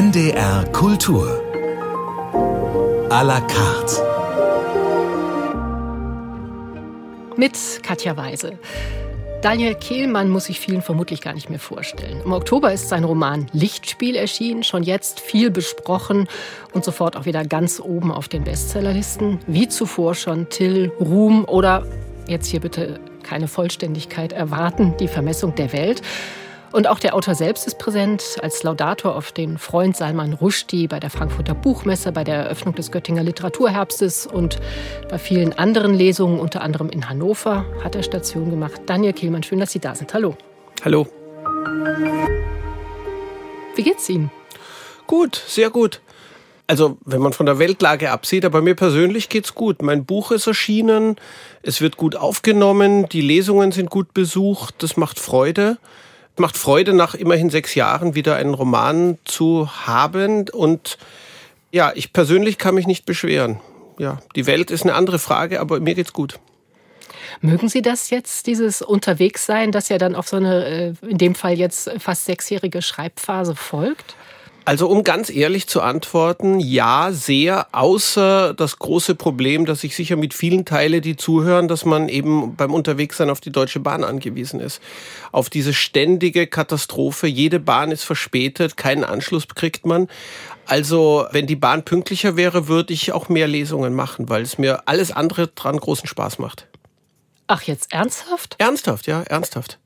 NDR Kultur. A la carte. Mit Katja Weise. Daniel Kehlmann muss sich vielen vermutlich gar nicht mehr vorstellen. Im Oktober ist sein Roman Lichtspiel erschienen, schon jetzt viel besprochen und sofort auch wieder ganz oben auf den Bestsellerlisten. Wie zuvor schon Till, Ruhm oder jetzt hier bitte keine Vollständigkeit erwarten, die Vermessung der Welt. Und auch der Autor selbst ist präsent als Laudator auf den Freund Salman Rushdie bei der Frankfurter Buchmesse, bei der Eröffnung des Göttinger Literaturherbstes und bei vielen anderen Lesungen, unter anderem in Hannover, hat er Station gemacht. Daniel Kehlmann, schön, dass Sie da sind. Hallo. Hallo. Wie geht's Ihnen? Gut, sehr gut. Also, wenn man von der Weltlage absieht, aber mir persönlich geht's gut. Mein Buch ist erschienen, es wird gut aufgenommen, die Lesungen sind gut besucht, das macht Freude macht Freude, nach immerhin sechs Jahren wieder einen Roman zu haben. Und ja, ich persönlich kann mich nicht beschweren. Ja, die Welt ist eine andere Frage, aber mir geht's gut. Mögen Sie das jetzt, dieses Unterwegssein, das ja dann auf so eine, äh, in dem Fall jetzt fast sechsjährige Schreibphase folgt? Also um ganz ehrlich zu antworten, ja, sehr, außer das große Problem, dass ich sicher mit vielen teile, die zuhören, dass man eben beim Unterwegssein auf die Deutsche Bahn angewiesen ist. Auf diese ständige Katastrophe. Jede Bahn ist verspätet, keinen Anschluss kriegt man. Also wenn die Bahn pünktlicher wäre, würde ich auch mehr Lesungen machen, weil es mir alles andere dran großen Spaß macht. Ach, jetzt ernsthaft? Ernsthaft, ja, ernsthaft.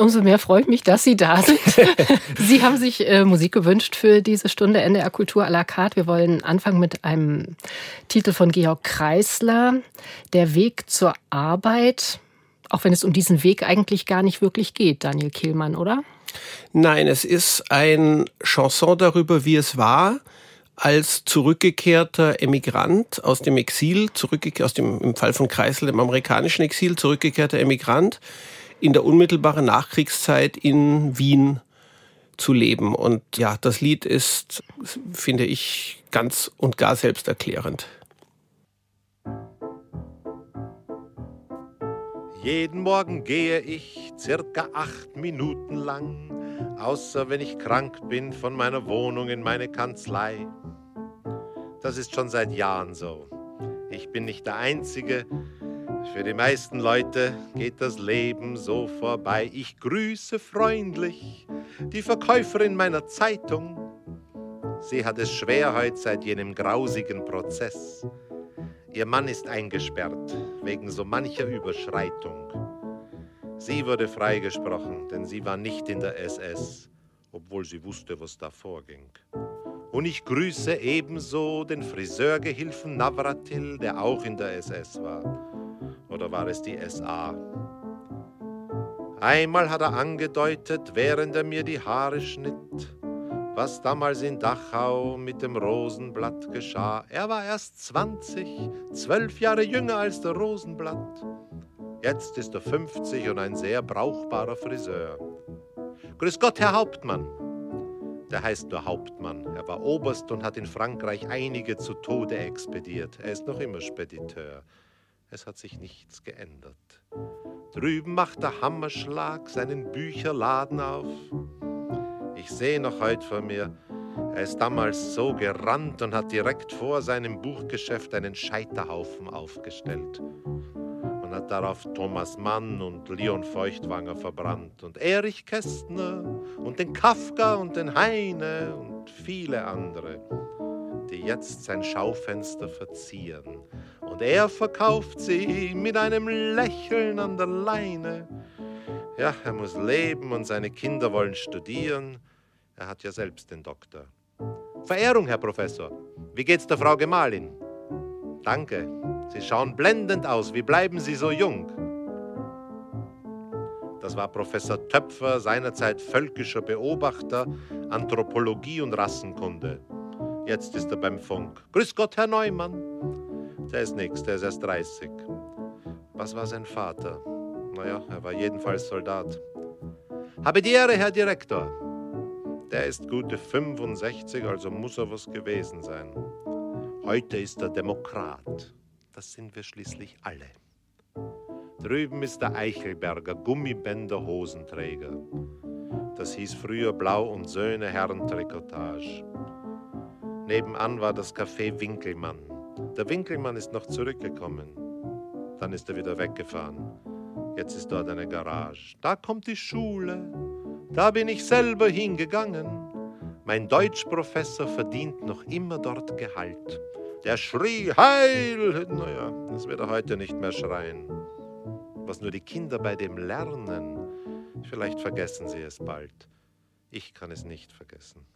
Umso mehr freut mich, dass Sie da sind. Sie haben sich äh, Musik gewünscht für diese Stunde NDR Kultur à la carte. Wir wollen anfangen mit einem Titel von Georg Kreisler, Der Weg zur Arbeit. Auch wenn es um diesen Weg eigentlich gar nicht wirklich geht, Daniel Kehlmann, oder? Nein, es ist ein Chanson darüber, wie es war, als zurückgekehrter Emigrant aus dem Exil, zurückgekehrt aus dem, im Fall von Kreisel, dem amerikanischen Exil, zurückgekehrter Emigrant, in der unmittelbaren Nachkriegszeit in Wien zu leben. Und ja, das Lied ist, finde ich, ganz und gar selbsterklärend. Jeden Morgen gehe ich circa acht Minuten lang, außer wenn ich krank bin, von meiner Wohnung in meine Kanzlei. Das ist schon seit Jahren so. Ich bin nicht der Einzige, für die meisten Leute geht das Leben so vorbei. Ich grüße freundlich die Verkäuferin meiner Zeitung. Sie hat es schwer heute seit jenem grausigen Prozess. Ihr Mann ist eingesperrt wegen so mancher Überschreitung. Sie wurde freigesprochen, denn sie war nicht in der SS, obwohl sie wusste, was da vorging. Und ich grüße ebenso den Friseurgehilfen Navratil, der auch in der SS war oder war es die SA? Einmal hat er angedeutet, während er mir die Haare schnitt, was damals in Dachau mit dem Rosenblatt geschah. Er war erst 20, zwölf Jahre jünger als der Rosenblatt. Jetzt ist er 50 und ein sehr brauchbarer Friseur. Grüß Gott, Herr Hauptmann. Der heißt nur Hauptmann. Er war Oberst und hat in Frankreich einige zu Tode expediert. Er ist noch immer Spediteur es hat sich nichts geändert. Drüben macht der Hammerschlag seinen Bücherladen auf. Ich sehe noch heute vor mir, er ist damals so gerannt und hat direkt vor seinem Buchgeschäft einen Scheiterhaufen aufgestellt und hat darauf Thomas Mann und Leon Feuchtwanger verbrannt und Erich Kästner und den Kafka und den Heine und viele andere, die jetzt sein Schaufenster verzieren und er verkauft sie mit einem Lächeln an der Leine. Ja, er muss leben und seine Kinder wollen studieren. Er hat ja selbst den Doktor. Verehrung, Herr Professor. Wie geht's der Frau Gemahlin? Danke. Sie schauen blendend aus. Wie bleiben Sie so jung? Das war Professor Töpfer, seinerzeit völkischer Beobachter, Anthropologie und Rassenkunde. Jetzt ist er beim Funk. Grüß Gott, Herr Neumann. Der ist nix, der ist erst 30. Was war sein Vater? Naja, er war jedenfalls Soldat. Habe die Ehre, Herr Direktor. Der ist gute 65, also muss er was gewesen sein. Heute ist er Demokrat. Das sind wir schließlich alle. Drüben ist der Eichelberger, Gummibänder Hosenträger. Das hieß früher Blau und Söhne Herrentrikotage. Nebenan war das Café Winkelmann. Der Winkelmann ist noch zurückgekommen. Dann ist er wieder weggefahren. Jetzt ist dort eine Garage. Da kommt die Schule. Da bin ich selber hingegangen. Mein Deutschprofessor verdient noch immer dort Gehalt. Der schrie Heil! Naja, das wird er heute nicht mehr schreien. Was nur die Kinder bei dem lernen, vielleicht vergessen sie es bald. Ich kann es nicht vergessen.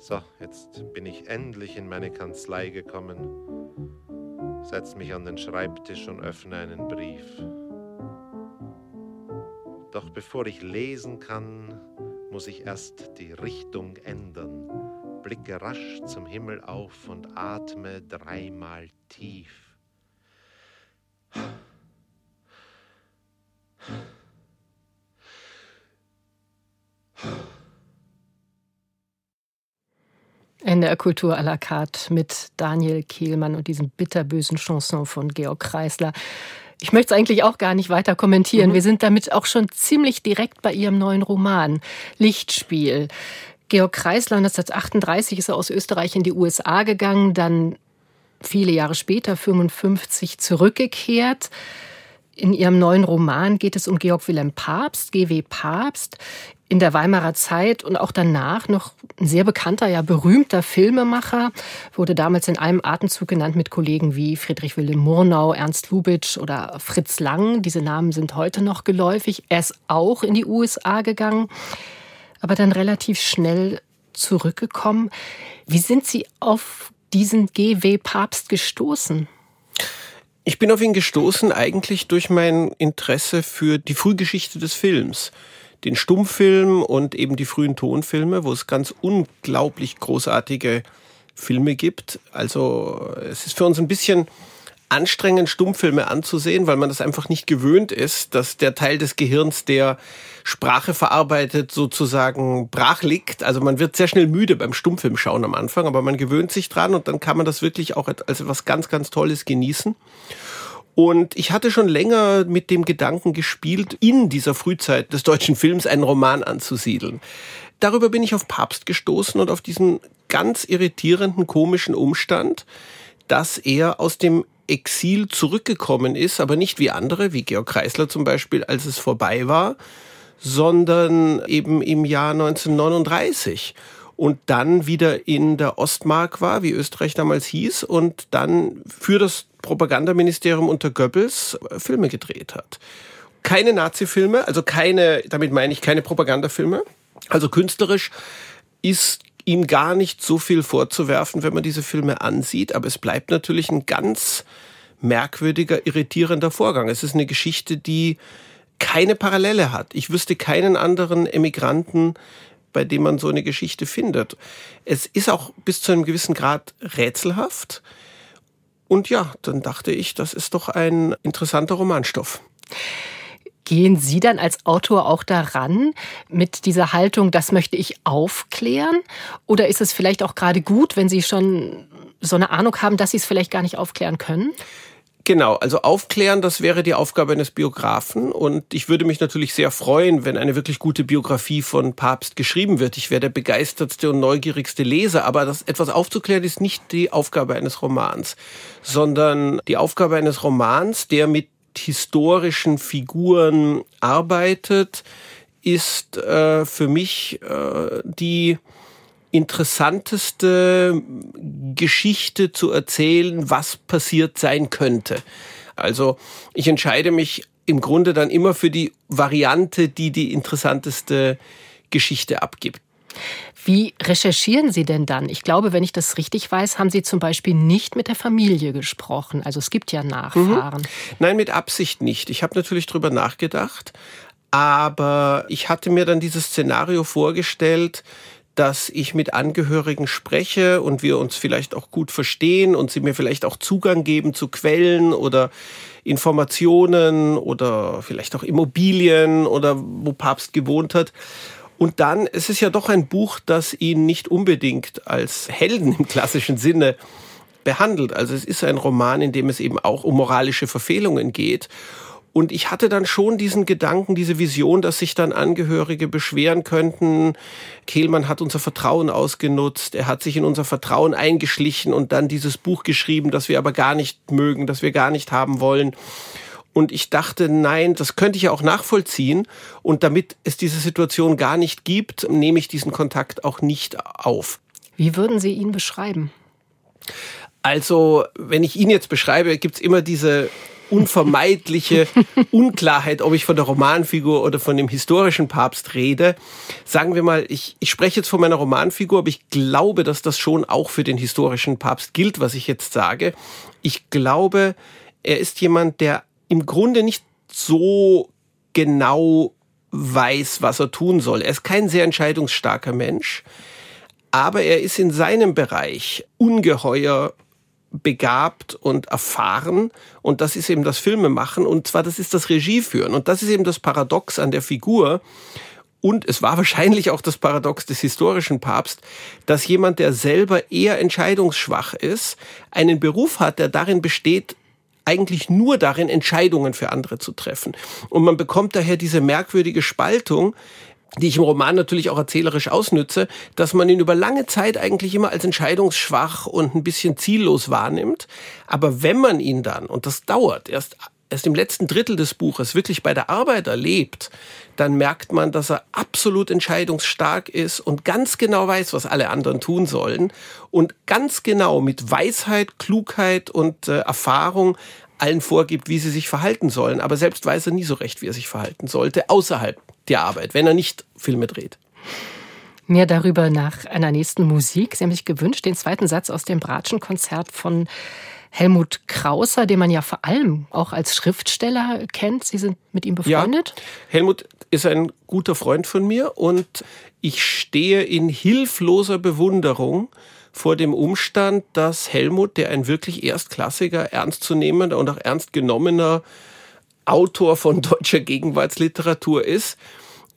So, jetzt bin ich endlich in meine Kanzlei gekommen, setz mich an den Schreibtisch und öffne einen Brief. Doch bevor ich lesen kann, muss ich erst die Richtung ändern, blicke rasch zum Himmel auf und atme dreimal tief. NDR Kultur à la carte mit Daniel Kehlmann und diesem bitterbösen Chanson von Georg Kreisler. Ich möchte es eigentlich auch gar nicht weiter kommentieren. Mhm. Wir sind damit auch schon ziemlich direkt bei Ihrem neuen Roman Lichtspiel. Georg Kreisler, 1938 ist er aus Österreich in die USA gegangen, dann viele Jahre später, 55, zurückgekehrt. In ihrem neuen Roman geht es um Georg Wilhelm Papst, GW Papst in der Weimarer Zeit und auch danach noch ein sehr bekannter, ja berühmter Filmemacher, wurde damals in einem Atemzug genannt mit Kollegen wie Friedrich Wilhelm Murnau, Ernst Lubitsch oder Fritz Lang. Diese Namen sind heute noch geläufig. Er ist auch in die USA gegangen, aber dann relativ schnell zurückgekommen. Wie sind Sie auf diesen GW Papst gestoßen? Ich bin auf ihn gestoßen eigentlich durch mein Interesse für die Frühgeschichte des Films den Stummfilm und eben die frühen Tonfilme, wo es ganz unglaublich großartige Filme gibt. Also es ist für uns ein bisschen anstrengend, Stummfilme anzusehen, weil man das einfach nicht gewöhnt ist, dass der Teil des Gehirns, der Sprache verarbeitet, sozusagen brach liegt. Also man wird sehr schnell müde beim Stummfilm schauen am Anfang, aber man gewöhnt sich dran und dann kann man das wirklich auch als etwas ganz, ganz Tolles genießen. Und ich hatte schon länger mit dem Gedanken gespielt, in dieser Frühzeit des deutschen Films einen Roman anzusiedeln. Darüber bin ich auf Papst gestoßen und auf diesen ganz irritierenden, komischen Umstand, dass er aus dem Exil zurückgekommen ist, aber nicht wie andere, wie Georg Kreisler zum Beispiel, als es vorbei war, sondern eben im Jahr 1939 und dann wieder in der Ostmark war, wie Österreich damals hieß, und dann für das Propagandaministerium unter Goebbels äh, Filme gedreht hat. Keine Nazi-Filme, also keine, damit meine ich keine Propagandafilme. Also künstlerisch ist ihm gar nicht so viel vorzuwerfen, wenn man diese Filme ansieht, aber es bleibt natürlich ein ganz merkwürdiger, irritierender Vorgang. Es ist eine Geschichte, die keine Parallele hat. Ich wüsste keinen anderen Emigranten, bei dem man so eine Geschichte findet. Es ist auch bis zu einem gewissen Grad rätselhaft. Und ja, dann dachte ich, das ist doch ein interessanter Romanstoff. Gehen Sie dann als Autor auch daran mit dieser Haltung, das möchte ich aufklären? Oder ist es vielleicht auch gerade gut, wenn Sie schon so eine Ahnung haben, dass Sie es vielleicht gar nicht aufklären können? Genau, also aufklären, das wäre die Aufgabe eines Biografen. Und ich würde mich natürlich sehr freuen, wenn eine wirklich gute Biografie von Papst geschrieben wird. Ich wäre der begeistertste und neugierigste Leser. Aber das etwas aufzuklären ist nicht die Aufgabe eines Romans, sondern die Aufgabe eines Romans, der mit historischen Figuren arbeitet, ist äh, für mich äh, die interessanteste Geschichte zu erzählen, was passiert sein könnte. Also ich entscheide mich im Grunde dann immer für die Variante, die die interessanteste Geschichte abgibt. Wie recherchieren Sie denn dann? Ich glaube, wenn ich das richtig weiß, haben Sie zum Beispiel nicht mit der Familie gesprochen. Also es gibt ja Nachfahren. Mhm. Nein, mit Absicht nicht. Ich habe natürlich drüber nachgedacht, aber ich hatte mir dann dieses Szenario vorgestellt, dass ich mit Angehörigen spreche und wir uns vielleicht auch gut verstehen und sie mir vielleicht auch Zugang geben zu Quellen oder Informationen oder vielleicht auch Immobilien oder wo Papst gewohnt hat. Und dann, es ist ja doch ein Buch, das ihn nicht unbedingt als Helden im klassischen Sinne behandelt. Also es ist ein Roman, in dem es eben auch um moralische Verfehlungen geht. Und ich hatte dann schon diesen Gedanken, diese Vision, dass sich dann Angehörige beschweren könnten. Kehlmann hat unser Vertrauen ausgenutzt, er hat sich in unser Vertrauen eingeschlichen und dann dieses Buch geschrieben, das wir aber gar nicht mögen, das wir gar nicht haben wollen. Und ich dachte, nein, das könnte ich ja auch nachvollziehen. Und damit es diese Situation gar nicht gibt, nehme ich diesen Kontakt auch nicht auf. Wie würden Sie ihn beschreiben? Also, wenn ich ihn jetzt beschreibe, gibt es immer diese unvermeidliche Unklarheit, ob ich von der Romanfigur oder von dem historischen Papst rede. Sagen wir mal, ich, ich spreche jetzt von meiner Romanfigur, aber ich glaube, dass das schon auch für den historischen Papst gilt, was ich jetzt sage. Ich glaube, er ist jemand, der im Grunde nicht so genau weiß, was er tun soll. Er ist kein sehr entscheidungsstarker Mensch, aber er ist in seinem Bereich ungeheuer begabt und erfahren. Und das ist eben das Filmemachen und zwar das ist das Regieführen und das ist eben das Paradox an der Figur. Und es war wahrscheinlich auch das Paradox des historischen Papst, dass jemand, der selber eher entscheidungsschwach ist, einen Beruf hat, der darin besteht, eigentlich nur darin, Entscheidungen für andere zu treffen. Und man bekommt daher diese merkwürdige Spaltung, die ich im Roman natürlich auch erzählerisch ausnütze, dass man ihn über lange Zeit eigentlich immer als entscheidungsschwach und ein bisschen ziellos wahrnimmt. Aber wenn man ihn dann, und das dauert, erst erst im letzten Drittel des Buches wirklich bei der Arbeit erlebt, dann merkt man, dass er absolut entscheidungsstark ist und ganz genau weiß, was alle anderen tun sollen und ganz genau mit Weisheit, Klugheit und äh, Erfahrung allen vorgibt, wie sie sich verhalten sollen. Aber selbst weiß er nie so recht, wie er sich verhalten sollte, außerhalb der Arbeit, wenn er nicht Filme dreht. Mehr darüber nach einer nächsten Musik. Sie haben sich gewünscht, den zweiten Satz aus dem Bratschenkonzert von Helmut Krauser, den man ja vor allem auch als Schriftsteller kennt. Sie sind mit ihm befreundet? Ja, Helmut ist ein guter Freund von mir und ich stehe in hilfloser Bewunderung vor dem Umstand, dass Helmut, der ein wirklich erstklassiger, ernstzunehmender und auch ernst genommener Autor von deutscher Gegenwartsliteratur ist,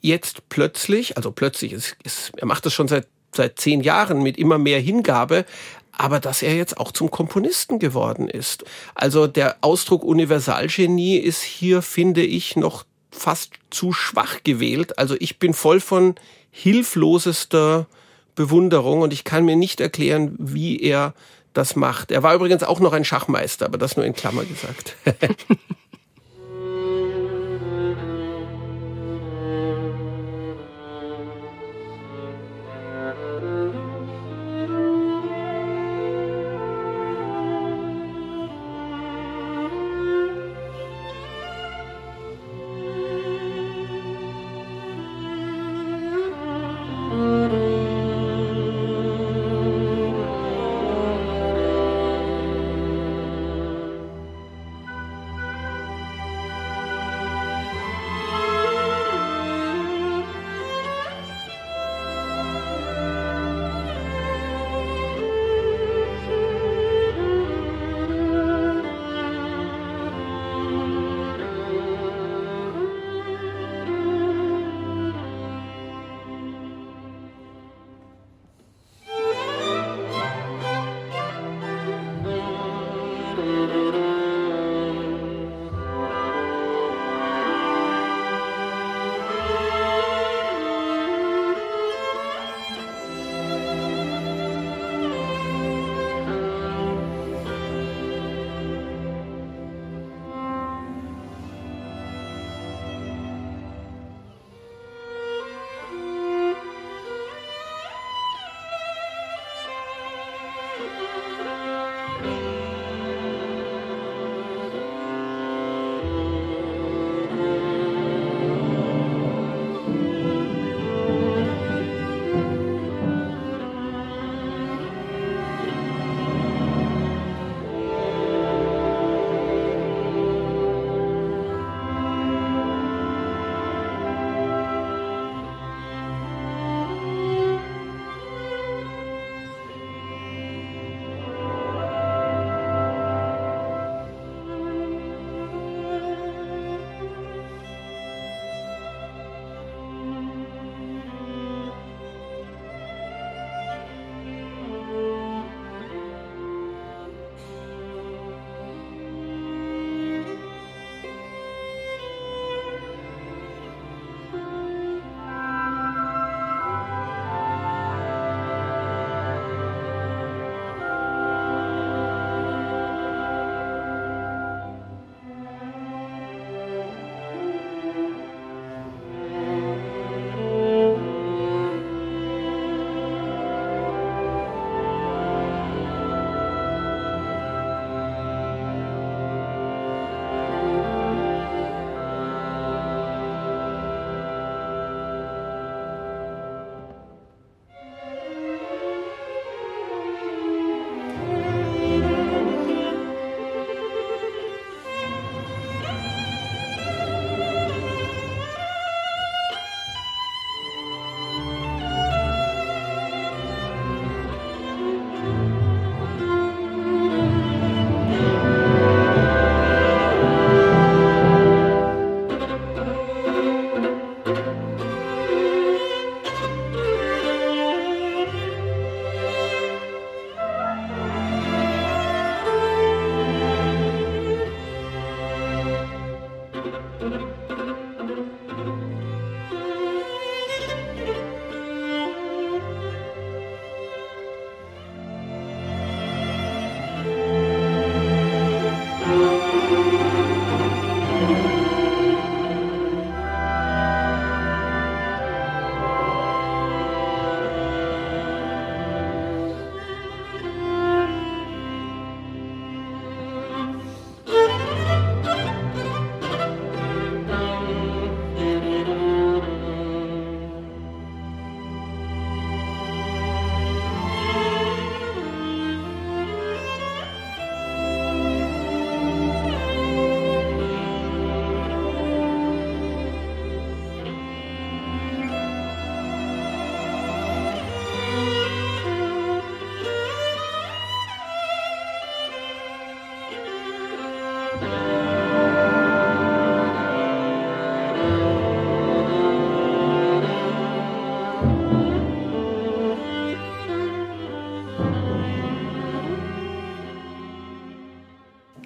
jetzt plötzlich, also plötzlich, ist, ist, er macht das schon seit seit zehn Jahren mit immer mehr Hingabe, aber dass er jetzt auch zum Komponisten geworden ist. Also der Ausdruck Universalgenie ist hier, finde ich, noch fast zu schwach gewählt. Also ich bin voll von hilflosester Bewunderung und ich kann mir nicht erklären, wie er das macht. Er war übrigens auch noch ein Schachmeister, aber das nur in Klammer gesagt.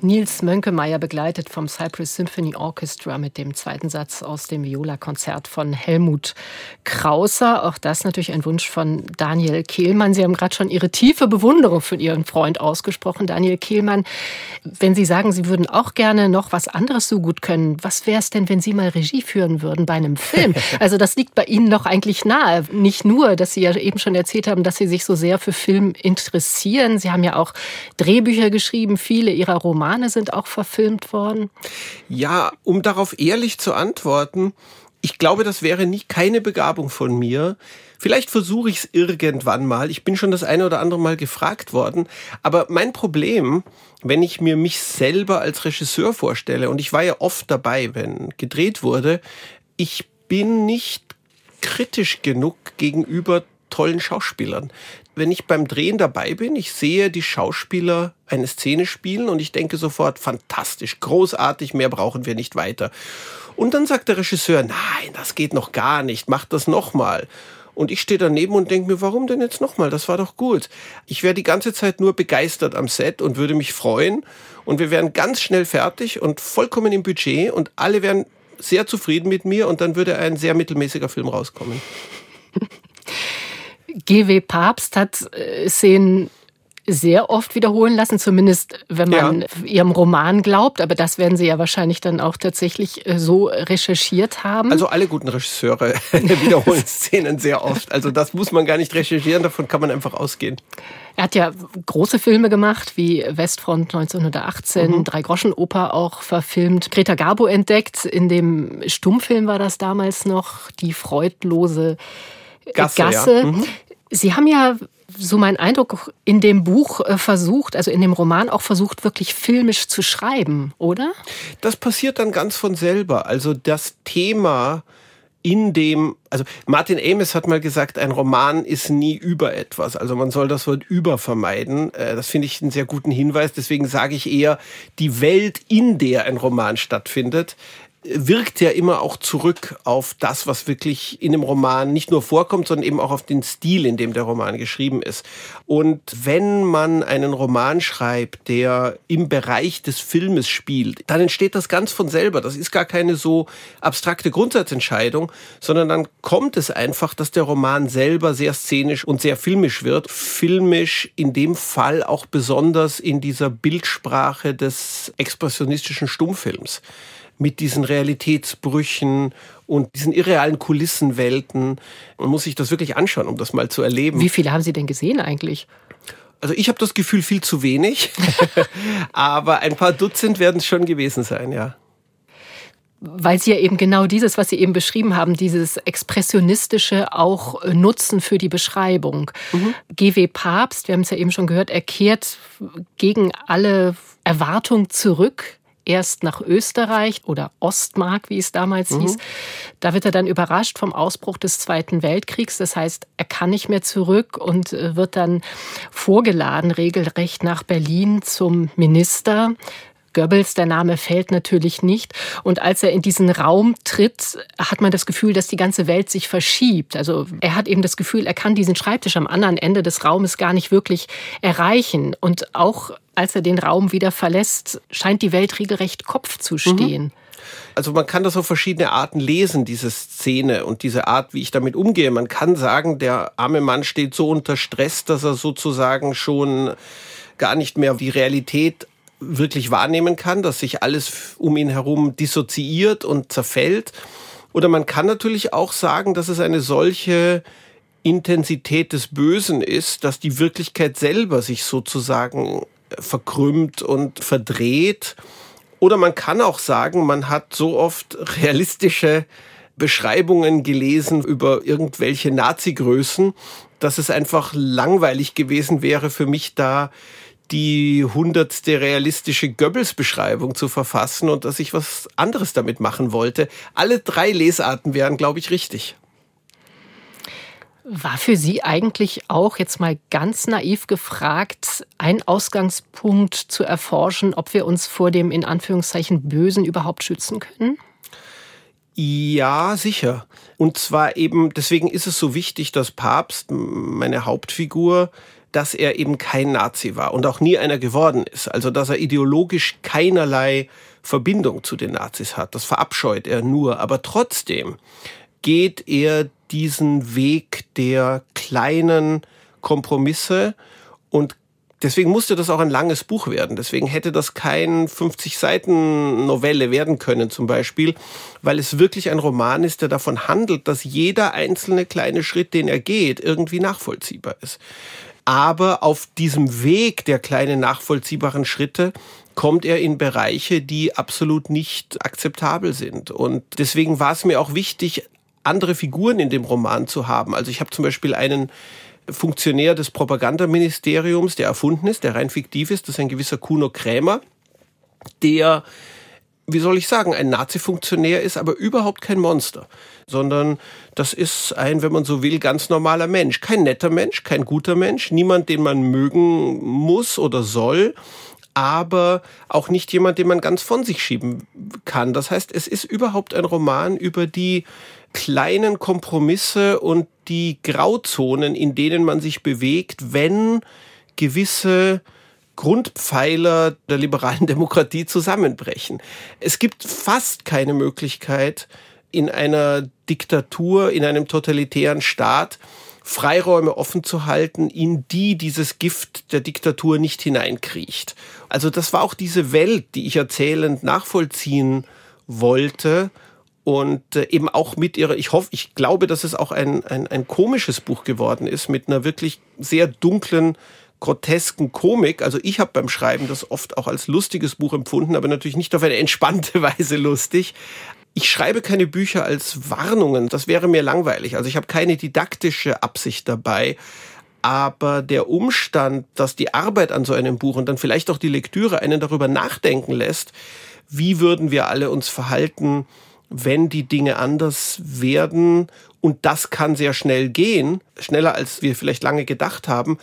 Nils Mönkemeyer begleitet vom Cyprus Symphony Orchestra mit dem zweiten Satz aus dem Viola-Konzert von Helmut Krauser. Auch das natürlich ein Wunsch von Daniel Kehlmann. Sie haben gerade schon Ihre tiefe Bewunderung für Ihren Freund ausgesprochen, Daniel Kehlmann. Wenn Sie sagen, Sie würden auch gerne noch was anderes so gut können, was wäre es denn, wenn Sie mal Regie führen würden bei einem Film? Also das liegt bei Ihnen doch eigentlich nahe. Nicht nur, dass Sie ja eben schon erzählt haben, dass Sie sich so sehr für Film interessieren. Sie haben ja auch Drehbücher geschrieben, viele Ihrer Romane Romane sind auch verfilmt worden? Ja, um darauf ehrlich zu antworten, ich glaube, das wäre nie keine Begabung von mir. Vielleicht versuche ich es irgendwann mal. Ich bin schon das eine oder andere Mal gefragt worden. Aber mein Problem, wenn ich mir mich selber als Regisseur vorstelle, und ich war ja oft dabei, wenn gedreht wurde, ich bin nicht kritisch genug gegenüber tollen Schauspielern wenn ich beim Drehen dabei bin, ich sehe die Schauspieler eine Szene spielen und ich denke sofort, fantastisch, großartig, mehr brauchen wir nicht weiter. Und dann sagt der Regisseur, nein, das geht noch gar nicht, mach das nochmal. Und ich stehe daneben und denke mir, warum denn jetzt nochmal? Das war doch gut. Ich wäre die ganze Zeit nur begeistert am Set und würde mich freuen. Und wir wären ganz schnell fertig und vollkommen im Budget und alle wären sehr zufrieden mit mir und dann würde ein sehr mittelmäßiger Film rauskommen. GW Papst hat äh, Szenen sehr oft wiederholen lassen, zumindest wenn man ja. ihrem Roman glaubt. Aber das werden Sie ja wahrscheinlich dann auch tatsächlich äh, so recherchiert haben. Also alle guten Regisseure wiederholen Szenen sehr oft. Also das muss man gar nicht recherchieren, davon kann man einfach ausgehen. Er hat ja große Filme gemacht, wie Westfront 1918, mhm. Drei-Groschen-Oper auch verfilmt, Greta Garbo entdeckt. In dem Stummfilm war das damals noch, die freudlose Gasse. Gasse. Ja. Mhm. Sie haben ja, so mein Eindruck, in dem Buch äh, versucht, also in dem Roman auch versucht, wirklich filmisch zu schreiben, oder? Das passiert dann ganz von selber. Also das Thema in dem, also Martin Amis hat mal gesagt, ein Roman ist nie über etwas. Also man soll das Wort über vermeiden. Äh, das finde ich einen sehr guten Hinweis. Deswegen sage ich eher, die Welt, in der ein Roman stattfindet, wirkt ja immer auch zurück auf das, was wirklich in dem Roman nicht nur vorkommt, sondern eben auch auf den Stil, in dem der Roman geschrieben ist. Und wenn man einen Roman schreibt, der im Bereich des Filmes spielt, dann entsteht das ganz von selber. Das ist gar keine so abstrakte Grundsatzentscheidung, sondern dann kommt es einfach, dass der Roman selber sehr szenisch und sehr filmisch wird. Filmisch in dem Fall auch besonders in dieser Bildsprache des expressionistischen Stummfilms mit diesen Realitätsbrüchen und diesen irrealen Kulissenwelten. Man muss sich das wirklich anschauen, um das mal zu erleben. Wie viele haben Sie denn gesehen eigentlich? Also ich habe das Gefühl viel zu wenig, aber ein paar Dutzend werden es schon gewesen sein, ja weil Sie ja eben genau dieses, was Sie eben beschrieben haben, dieses Expressionistische auch äh, nutzen für die Beschreibung. Mhm. GW Papst, wir haben es ja eben schon gehört, er kehrt gegen alle Erwartung zurück erst nach Österreich oder Ostmark, wie es damals mhm. hieß. Da wird er dann überrascht vom Ausbruch des Zweiten Weltkriegs. Das heißt, er kann nicht mehr zurück und äh, wird dann vorgeladen, regelrecht nach Berlin zum Minister Goebbels, der Name fällt natürlich nicht. Und als er in diesen Raum tritt, hat man das Gefühl, dass die ganze Welt sich verschiebt. Also er hat eben das Gefühl, er kann diesen Schreibtisch am anderen Ende des Raumes gar nicht wirklich erreichen. Und auch als er den Raum wieder verlässt, scheint die Welt regelrecht Kopf zu stehen. Mhm. Also man kann das auf verschiedene Arten lesen, diese Szene und diese Art, wie ich damit umgehe. Man kann sagen, der arme Mann steht so unter Stress, dass er sozusagen schon gar nicht mehr die Realität wirklich wahrnehmen kann, dass sich alles um ihn herum dissoziiert und zerfällt. Oder man kann natürlich auch sagen, dass es eine solche Intensität des Bösen ist, dass die Wirklichkeit selber sich sozusagen verkrümmt und verdreht. Oder man kann auch sagen, man hat so oft realistische Beschreibungen gelesen über irgendwelche Nazi-Größen, dass es einfach langweilig gewesen wäre für mich da die hundertste realistische Goebbels-Beschreibung zu verfassen und dass ich was anderes damit machen wollte. Alle drei Lesarten wären, glaube ich, richtig. War für Sie eigentlich auch jetzt mal ganz naiv gefragt, ein Ausgangspunkt zu erforschen, ob wir uns vor dem in Anführungszeichen Bösen überhaupt schützen können? Ja, sicher. Und zwar eben, deswegen ist es so wichtig, dass Papst, meine Hauptfigur, dass er eben kein Nazi war und auch nie einer geworden ist. Also dass er ideologisch keinerlei Verbindung zu den Nazis hat. Das verabscheut er nur. Aber trotzdem geht er diesen Weg der kleinen Kompromisse und Deswegen musste das auch ein langes Buch werden. Deswegen hätte das kein 50 Seiten Novelle werden können zum Beispiel, weil es wirklich ein Roman ist, der davon handelt, dass jeder einzelne kleine Schritt, den er geht, irgendwie nachvollziehbar ist. Aber auf diesem Weg der kleinen nachvollziehbaren Schritte kommt er in Bereiche, die absolut nicht akzeptabel sind. Und deswegen war es mir auch wichtig, andere Figuren in dem Roman zu haben. Also ich habe zum Beispiel einen Funktionär des Propagandaministeriums, der erfunden ist, der rein fiktiv ist, das ist ein gewisser Kuno Krämer, der, wie soll ich sagen, ein Nazi-Funktionär ist, aber überhaupt kein Monster, sondern das ist ein, wenn man so will, ganz normaler Mensch. Kein netter Mensch, kein guter Mensch, niemand, den man mögen muss oder soll, aber auch nicht jemand, den man ganz von sich schieben kann. Das heißt, es ist überhaupt ein Roman über die kleinen Kompromisse und die Grauzonen, in denen man sich bewegt, wenn gewisse Grundpfeiler der liberalen Demokratie zusammenbrechen. Es gibt fast keine Möglichkeit, in einer Diktatur, in einem totalitären Staat Freiräume offen zu halten, in die dieses Gift der Diktatur nicht hineinkriecht. Also das war auch diese Welt, die ich erzählend nachvollziehen wollte und äh, eben auch mit ihrer, ich hoffe, ich glaube, dass es auch ein, ein, ein komisches Buch geworden ist, mit einer wirklich sehr dunklen, grotesken Komik. Also ich habe beim Schreiben das oft auch als lustiges Buch empfunden, aber natürlich nicht auf eine entspannte Weise lustig. Ich schreibe keine Bücher als Warnungen, das wäre mir langweilig. Also ich habe keine didaktische Absicht dabei. Aber der Umstand, dass die Arbeit an so einem Buch und dann vielleicht auch die Lektüre einen darüber nachdenken lässt, wie würden wir alle uns verhalten, wenn die Dinge anders werden, und das kann sehr schnell gehen, schneller als wir vielleicht lange gedacht haben,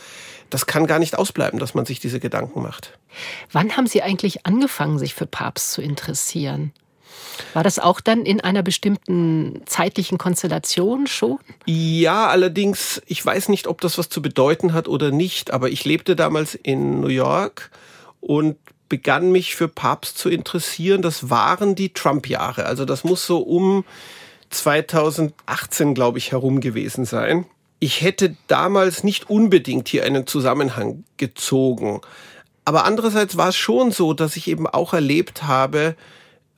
das kann gar nicht ausbleiben, dass man sich diese Gedanken macht. Wann haben Sie eigentlich angefangen, sich für Papst zu interessieren? War das auch dann in einer bestimmten zeitlichen Konstellation schon? Ja, allerdings, ich weiß nicht, ob das was zu bedeuten hat oder nicht, aber ich lebte damals in New York und begann mich für Papst zu interessieren, das waren die Trump-Jahre. Also das muss so um 2018, glaube ich, herum gewesen sein. Ich hätte damals nicht unbedingt hier einen Zusammenhang gezogen. Aber andererseits war es schon so, dass ich eben auch erlebt habe,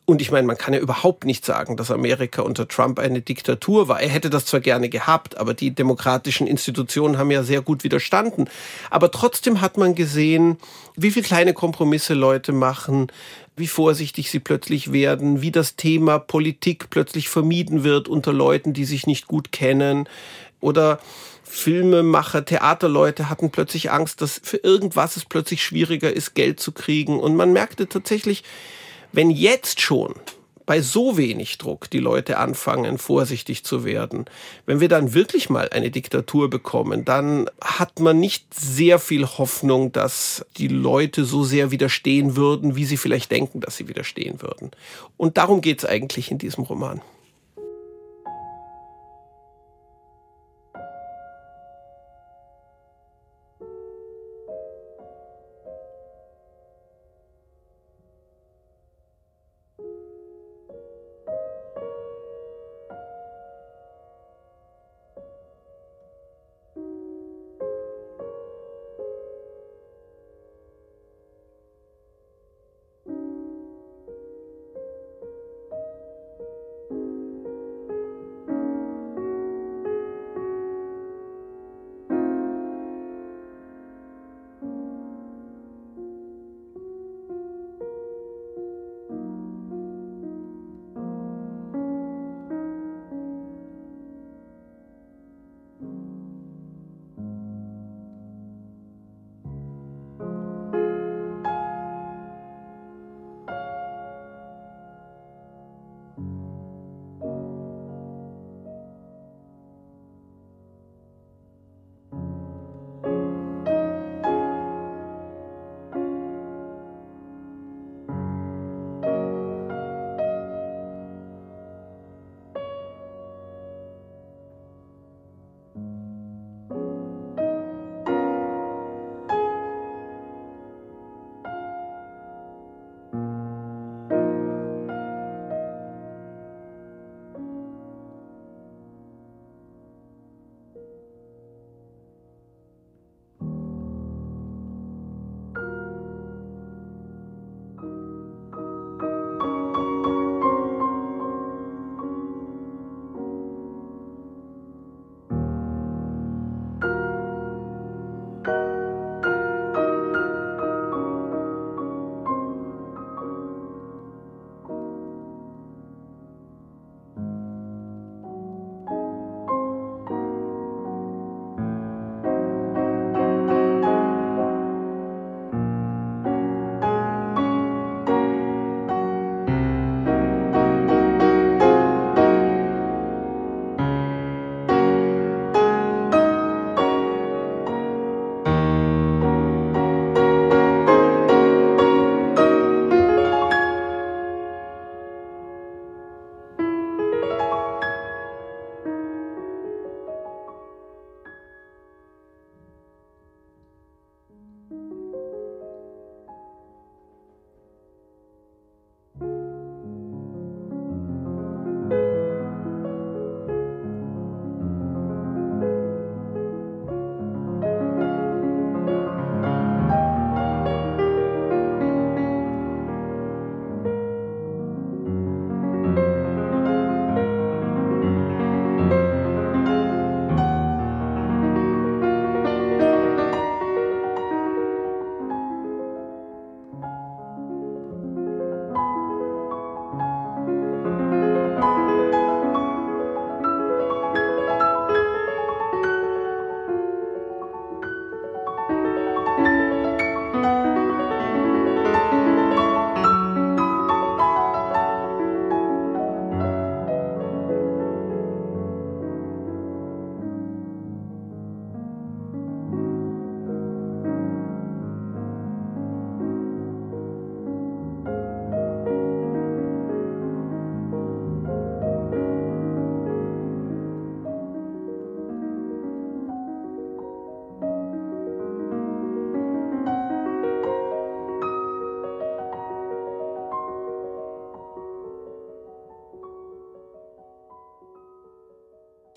und ich meine, man kann ja überhaupt nicht sagen, dass Amerika unter Trump eine Diktatur war. Er hätte das zwar gerne gehabt, aber die demokratischen Institutionen haben ja sehr gut widerstanden. Aber trotzdem hat man gesehen, wie viele kleine Kompromisse Leute machen, wie vorsichtig sie plötzlich werden, wie das Thema Politik plötzlich vermieden wird unter Leuten, die sich nicht gut kennen. Oder Filmemacher, Theaterleute hatten plötzlich Angst, dass für irgendwas es plötzlich schwieriger ist, Geld zu kriegen. Und man merkte tatsächlich, wenn jetzt schon bei so wenig Druck die Leute anfangen, vorsichtig zu werden, wenn wir dann wirklich mal eine Diktatur bekommen, dann hat man nicht sehr viel Hoffnung, dass die Leute so sehr widerstehen würden, wie sie vielleicht denken, dass sie widerstehen würden. Und darum geht es eigentlich in diesem Roman.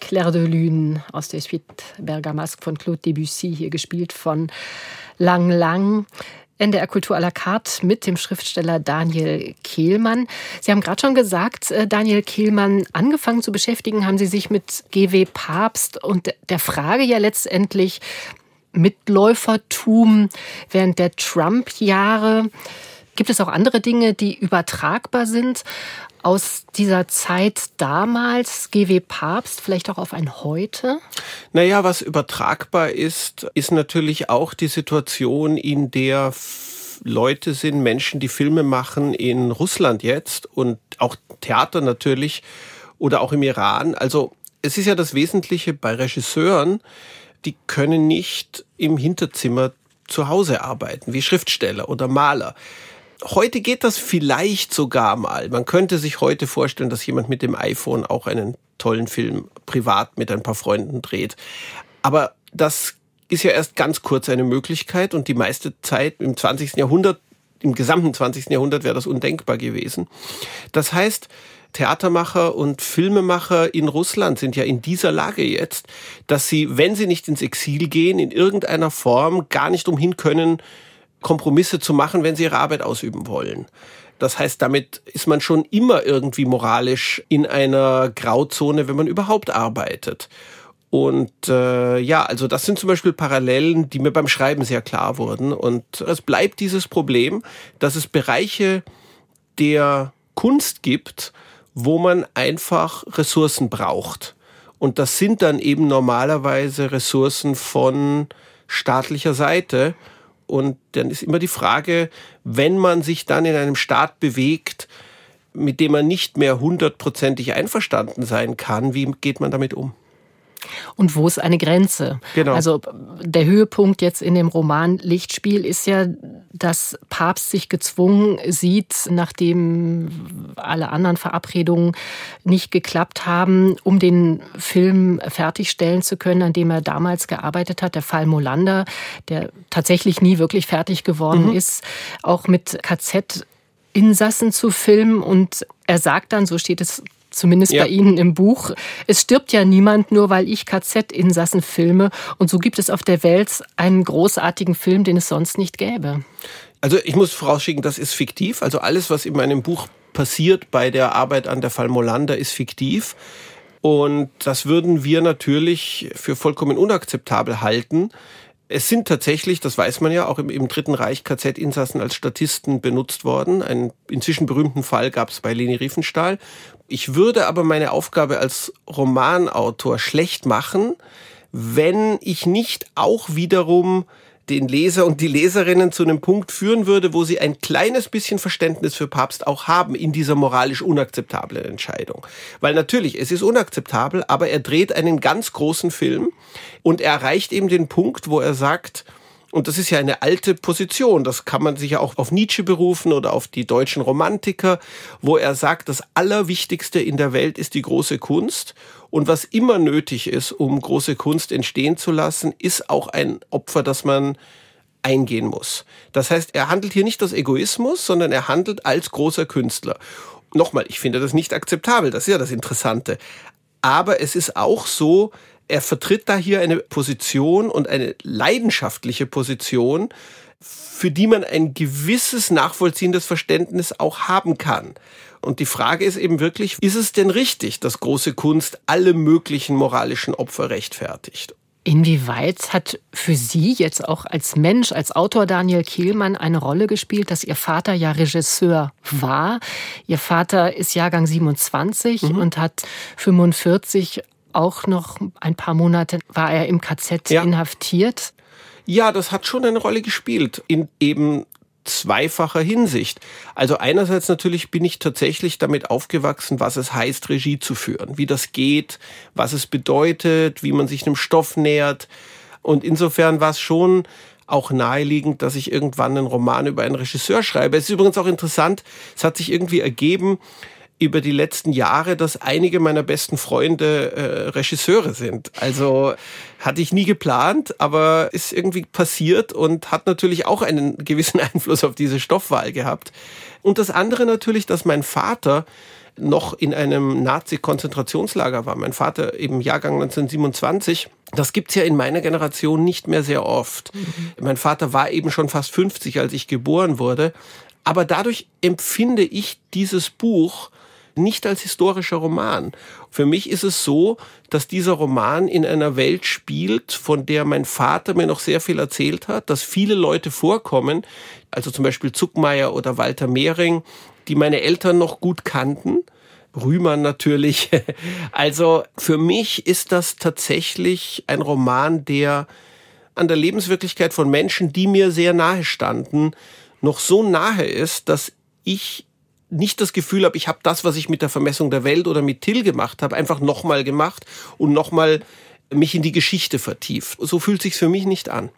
Claire de Lune aus der Suite Bergamasque von Claude Debussy, hier gespielt von Lang Lang. NDR Kultur à la carte mit dem Schriftsteller Daniel Kehlmann. Sie haben gerade schon gesagt, äh, Daniel Kehlmann, angefangen zu beschäftigen, haben Sie sich mit GW Papst und der Frage ja letztendlich Mitläufertum während der Trump-Jahre. Gibt es auch andere Dinge, die übertragbar sind aus dieser Zeit damals, GW Papst, vielleicht auch auf ein Heute? Naja, was übertragbar ist, ist natürlich auch die Situation, in der Leute sind, Menschen, die Filme machen in Russland jetzt und auch Theater natürlich oder auch im Iran. Also es ist ja das Wesentliche bei Regisseuren, die können nicht im Hinterzimmer zu Hause arbeiten, wie Schriftsteller oder Maler. Heute geht das vielleicht sogar mal. Man könnte sich heute vorstellen, dass jemand mit dem iPhone auch einen tollen Film privat mit ein paar Freunden dreht. Aber das ist ja erst ganz kurz eine Möglichkeit und die meiste Zeit im 20. Jahrhundert, im gesamten 20. Jahrhundert wäre das undenkbar gewesen. Das heißt, Theatermacher und Filmemacher in Russland sind ja in dieser Lage jetzt, dass sie, wenn sie nicht ins Exil gehen, in irgendeiner Form gar nicht umhin können, Kompromisse zu machen, wenn sie ihre Arbeit ausüben wollen. Das heißt, damit ist man schon immer irgendwie moralisch in einer Grauzone, wenn man überhaupt arbeitet. Und äh, ja, also das sind zum Beispiel Parallelen, die mir beim Schreiben sehr klar wurden. Und es bleibt dieses Problem, dass es Bereiche der Kunst gibt, wo man einfach Ressourcen braucht. Und das sind dann eben normalerweise Ressourcen von staatlicher Seite. Und dann ist immer die Frage, wenn man sich dann in einem Staat bewegt, mit dem man nicht mehr hundertprozentig einverstanden sein kann, wie geht man damit um? Und wo ist eine Grenze? Genau. Also der Höhepunkt jetzt in dem Roman Lichtspiel ist ja, dass Papst sich gezwungen sieht, nachdem alle anderen Verabredungen nicht geklappt haben, um den Film fertigstellen zu können, an dem er damals gearbeitet hat, der Fall Molander, der tatsächlich nie wirklich fertig geworden mhm. ist, auch mit KZ Insassen zu filmen und er sagt dann, so steht es zumindest ja. bei Ihnen im Buch. Es stirbt ja niemand nur, weil ich KZ-Insassen filme. Und so gibt es auf der Welt einen großartigen Film, den es sonst nicht gäbe. Also ich muss vorausschicken, das ist fiktiv. Also alles, was in meinem Buch passiert bei der Arbeit an der Fall Molander, ist fiktiv. Und das würden wir natürlich für vollkommen unakzeptabel halten. Es sind tatsächlich, das weiß man ja, auch im, im Dritten Reich KZ-Insassen als Statisten benutzt worden. Einen inzwischen berühmten Fall gab es bei Leni Riefenstahl. Ich würde aber meine Aufgabe als Romanautor schlecht machen, wenn ich nicht auch wiederum den Leser und die Leserinnen zu einem Punkt führen würde, wo sie ein kleines bisschen Verständnis für Papst auch haben in dieser moralisch unakzeptablen Entscheidung. Weil natürlich, es ist unakzeptabel, aber er dreht einen ganz großen Film und er erreicht eben den Punkt, wo er sagt, und das ist ja eine alte Position. Das kann man sich ja auch auf Nietzsche berufen oder auf die deutschen Romantiker, wo er sagt, das Allerwichtigste in der Welt ist die große Kunst. Und was immer nötig ist, um große Kunst entstehen zu lassen, ist auch ein Opfer, das man eingehen muss. Das heißt, er handelt hier nicht aus Egoismus, sondern er handelt als großer Künstler. Nochmal, ich finde das nicht akzeptabel, das ist ja das Interessante. Aber es ist auch so, er vertritt da hier eine Position und eine leidenschaftliche Position, für die man ein gewisses nachvollziehendes Verständnis auch haben kann. Und die Frage ist eben wirklich, ist es denn richtig, dass große Kunst alle möglichen moralischen Opfer rechtfertigt? Inwieweit hat für Sie jetzt auch als Mensch, als Autor Daniel Kehlmann eine Rolle gespielt, dass Ihr Vater ja Regisseur war? Ihr Vater ist Jahrgang 27 mhm. und hat 45 auch noch ein paar Monate war er im KZ ja. inhaftiert. Ja, das hat schon eine Rolle gespielt in eben zweifacher Hinsicht. Also einerseits natürlich bin ich tatsächlich damit aufgewachsen, was es heißt, Regie zu führen, wie das geht, was es bedeutet, wie man sich einem Stoff nähert. Und insofern war es schon auch naheliegend, dass ich irgendwann einen Roman über einen Regisseur schreibe. Es ist übrigens auch interessant, es hat sich irgendwie ergeben, über die letzten Jahre, dass einige meiner besten Freunde äh, Regisseure sind. Also hatte ich nie geplant, aber ist irgendwie passiert und hat natürlich auch einen gewissen Einfluss auf diese Stoffwahl gehabt. Und das andere natürlich, dass mein Vater noch in einem Nazi-Konzentrationslager war. Mein Vater eben Jahrgang 1927. Das gibt's ja in meiner Generation nicht mehr sehr oft. Mhm. Mein Vater war eben schon fast 50, als ich geboren wurde. Aber dadurch empfinde ich dieses Buch nicht als historischer Roman. Für mich ist es so, dass dieser Roman in einer Welt spielt, von der mein Vater mir noch sehr viel erzählt hat, dass viele Leute vorkommen, also zum Beispiel Zuckmeier oder Walter Mehring, die meine Eltern noch gut kannten. Rühmann natürlich. Also für mich ist das tatsächlich ein Roman, der an der Lebenswirklichkeit von Menschen, die mir sehr nahe standen, noch so nahe ist, dass ich nicht das Gefühl habe, ich habe das, was ich mit der Vermessung der Welt oder mit Till gemacht habe, einfach nochmal gemacht und nochmal mich in die Geschichte vertieft. So fühlt sich's für mich nicht an.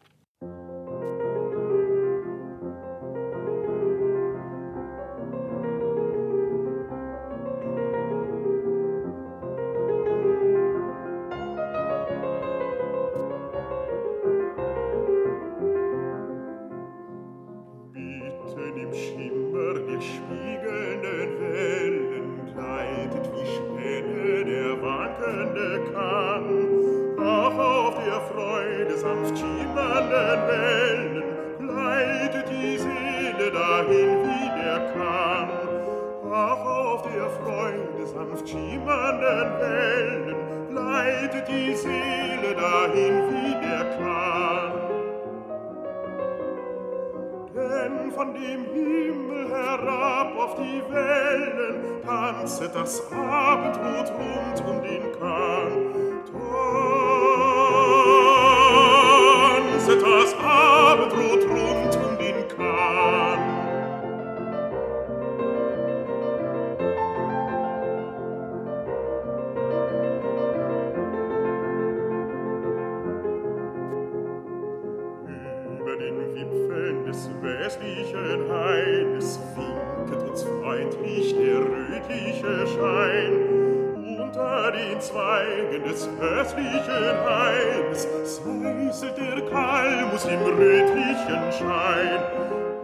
herzlichen Eins, sumselt der Kalmus im rötlichen Schein.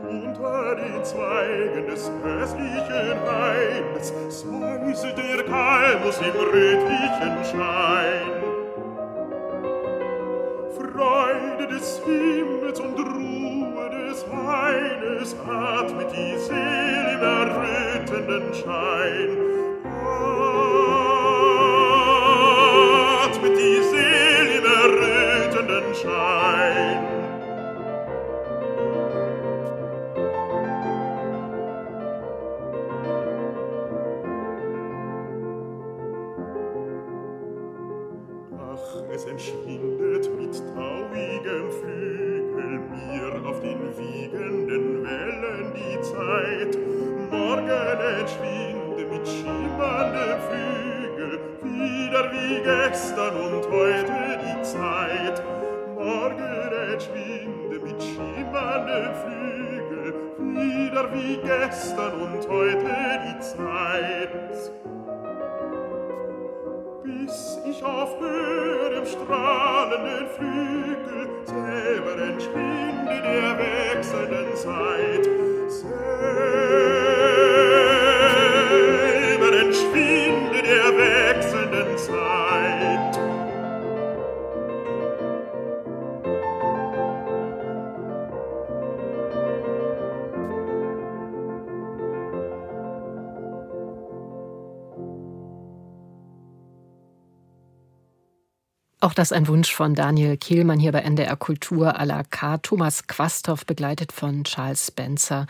Unter den Zweigen des hässlichen Haines säuselt der Kalmus im rötlichen Schein. Freude des Himmels und Ruhe des Heines atmet die Seele im errötenden Schein. Auch das ein Wunsch von Daniel Kehlmann hier bei NDR Kultur à la carte. Thomas Quasthoff begleitet von Charles Spencer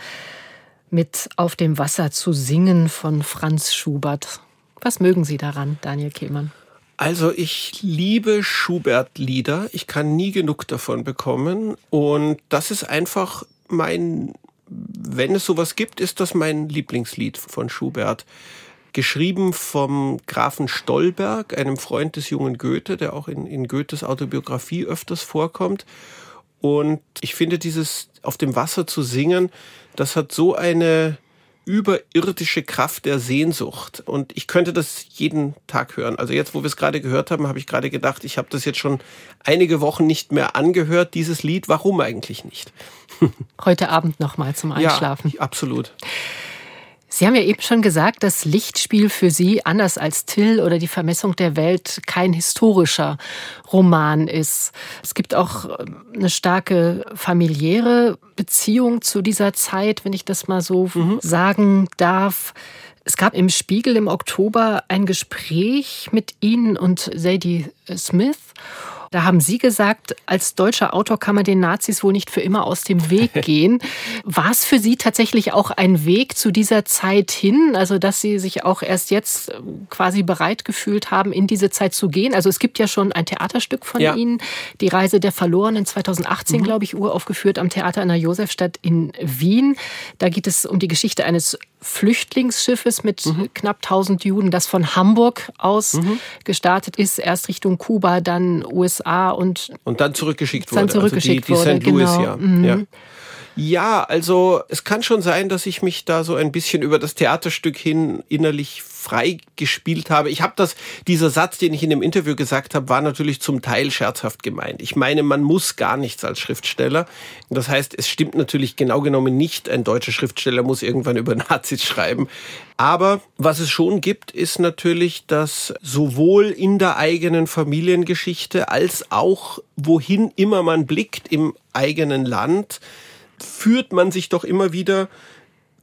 mit Auf dem Wasser zu singen von Franz Schubert. Was mögen Sie daran, Daniel Kehlmann? Also ich liebe Schubert-Lieder. Ich kann nie genug davon bekommen. Und das ist einfach mein, wenn es sowas gibt, ist das mein Lieblingslied von Schubert geschrieben vom Grafen Stolberg, einem Freund des jungen Goethe, der auch in, in Goethes Autobiografie öfters vorkommt. Und ich finde dieses auf dem Wasser zu singen, das hat so eine überirdische Kraft der Sehnsucht. Und ich könnte das jeden Tag hören. Also jetzt, wo wir es gerade gehört haben, habe ich gerade gedacht, ich habe das jetzt schon einige Wochen nicht mehr angehört, dieses Lied. Warum eigentlich nicht? Heute Abend nochmal zum Einschlafen. Ja, absolut. Sie haben ja eben schon gesagt, das Lichtspiel für Sie, anders als Till oder die Vermessung der Welt, kein historischer Roman ist. Es gibt auch äh, eine starke familiäre Beziehung zu dieser Zeit, wenn ich das mal so mhm. sagen darf. Es gab im Spiegel im Oktober ein Gespräch mit Ihnen und Sadie Smith. Da haben Sie gesagt, als deutscher Autor kann man den Nazis wohl nicht für immer aus dem Weg gehen. War es für Sie tatsächlich auch ein Weg zu dieser Zeit hin? Also, dass Sie sich auch erst jetzt äh, quasi bereit gefühlt haben, in diese Zeit zu gehen? Also, es gibt ja schon ein Theaterstück von ja. Ihnen, Die Reise der Verlorenen, 2018, mhm. glaube ich, uraufgeführt am Theater in der Josefstadt in Wien. Da geht es um die Geschichte eines Flüchtlingsschiffes mit mhm. knapp 1000 Juden, das von Hamburg aus mhm. gestartet ist, erst Richtung Kuba, dann USA und und dann zurückgeschickt wurde. Dann zurückgeschickt also die, die St. Louis, genau. ja. Mhm. ja. Ja, also es kann schon sein, dass ich mich da so ein bisschen über das Theaterstück hin innerlich frei gespielt habe. Ich habe das, dieser Satz, den ich in dem Interview gesagt habe, war natürlich zum Teil scherzhaft gemeint. Ich meine, man muss gar nichts als Schriftsteller. Das heißt, es stimmt natürlich genau genommen nicht, ein deutscher Schriftsteller muss irgendwann über Nazis schreiben. Aber was es schon gibt, ist natürlich, dass sowohl in der eigenen Familiengeschichte als auch wohin immer man blickt im eigenen Land, führt man sich doch immer wieder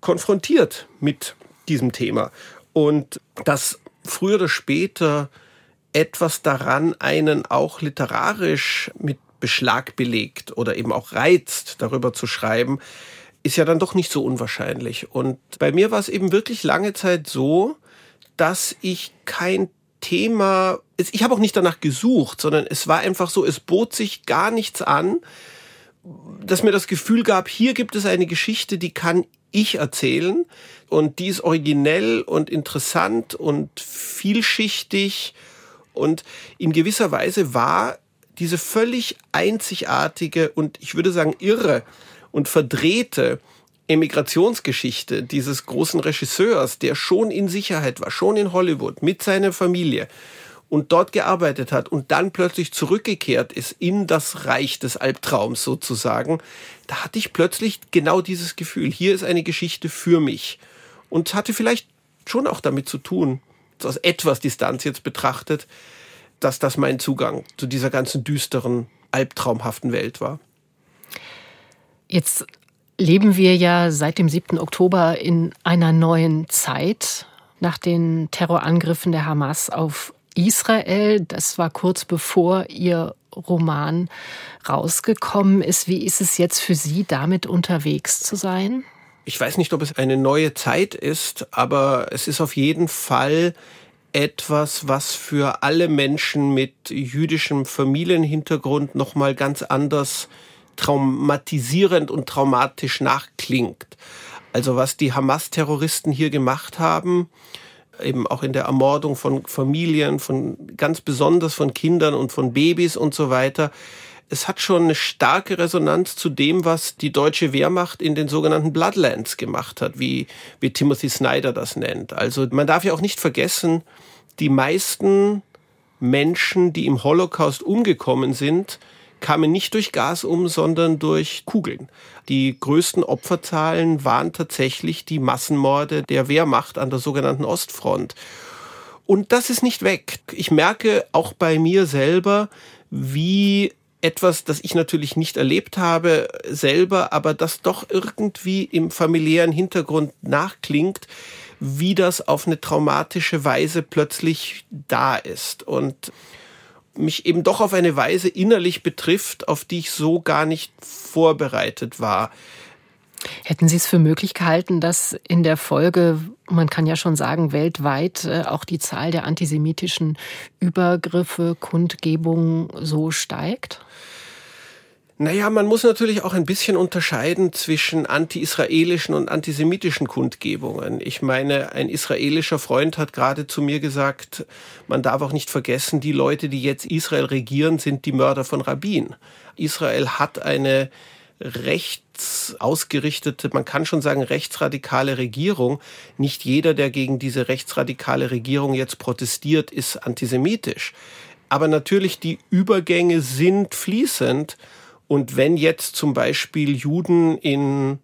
konfrontiert mit diesem Thema. Und dass früher oder später etwas daran einen auch literarisch mit Beschlag belegt oder eben auch reizt, darüber zu schreiben, ist ja dann doch nicht so unwahrscheinlich. Und bei mir war es eben wirklich lange Zeit so, dass ich kein Thema, ich habe auch nicht danach gesucht, sondern es war einfach so, es bot sich gar nichts an, dass mir das Gefühl gab, hier gibt es eine Geschichte, die kann ich erzählen. Und die ist originell und interessant und vielschichtig. Und in gewisser Weise war diese völlig einzigartige und ich würde sagen irre und verdrehte Emigrationsgeschichte dieses großen Regisseurs, der schon in Sicherheit war, schon in Hollywood mit seiner Familie und dort gearbeitet hat und dann plötzlich zurückgekehrt ist in das Reich des Albtraums sozusagen, da hatte ich plötzlich genau dieses Gefühl, hier ist eine Geschichte für mich. Und hatte vielleicht schon auch damit zu tun, aus etwas Distanz jetzt betrachtet, dass das mein Zugang zu dieser ganzen düsteren, albtraumhaften Welt war. Jetzt leben wir ja seit dem 7. Oktober in einer neuen Zeit nach den Terrorangriffen der Hamas auf Israel. Das war kurz bevor Ihr Roman rausgekommen ist. Wie ist es jetzt für Sie, damit unterwegs zu sein? Ich weiß nicht, ob es eine neue Zeit ist, aber es ist auf jeden Fall etwas, was für alle Menschen mit jüdischem Familienhintergrund nochmal ganz anders traumatisierend und traumatisch nachklingt. Also was die Hamas-Terroristen hier gemacht haben, eben auch in der Ermordung von Familien, von ganz besonders von Kindern und von Babys und so weiter. Es hat schon eine starke Resonanz zu dem, was die deutsche Wehrmacht in den sogenannten Bloodlands gemacht hat, wie, wie Timothy Snyder das nennt. Also man darf ja auch nicht vergessen, die meisten Menschen, die im Holocaust umgekommen sind, kamen nicht durch Gas um, sondern durch Kugeln. Die größten Opferzahlen waren tatsächlich die Massenmorde der Wehrmacht an der sogenannten Ostfront. Und das ist nicht weg. Ich merke auch bei mir selber, wie etwas, das ich natürlich nicht erlebt habe selber, aber das doch irgendwie im familiären Hintergrund nachklingt, wie das auf eine traumatische Weise plötzlich da ist. Und mich eben doch auf eine Weise innerlich betrifft, auf die ich so gar nicht vorbereitet war. Hätten Sie es für möglich gehalten, dass in der Folge, man kann ja schon sagen, weltweit äh, auch die Zahl der antisemitischen Übergriffe, Kundgebungen so steigt? Naja, man muss natürlich auch ein bisschen unterscheiden zwischen anti-israelischen und antisemitischen Kundgebungen. Ich meine, ein israelischer Freund hat gerade zu mir gesagt, man darf auch nicht vergessen, die Leute, die jetzt Israel regieren, sind die Mörder von Rabbin. Israel hat eine rechts ausgerichtete, man kann schon sagen rechtsradikale Regierung. Nicht jeder, der gegen diese rechtsradikale Regierung jetzt protestiert, ist antisemitisch. Aber natürlich die Übergänge sind fließend. Und wenn jetzt zum Beispiel Juden in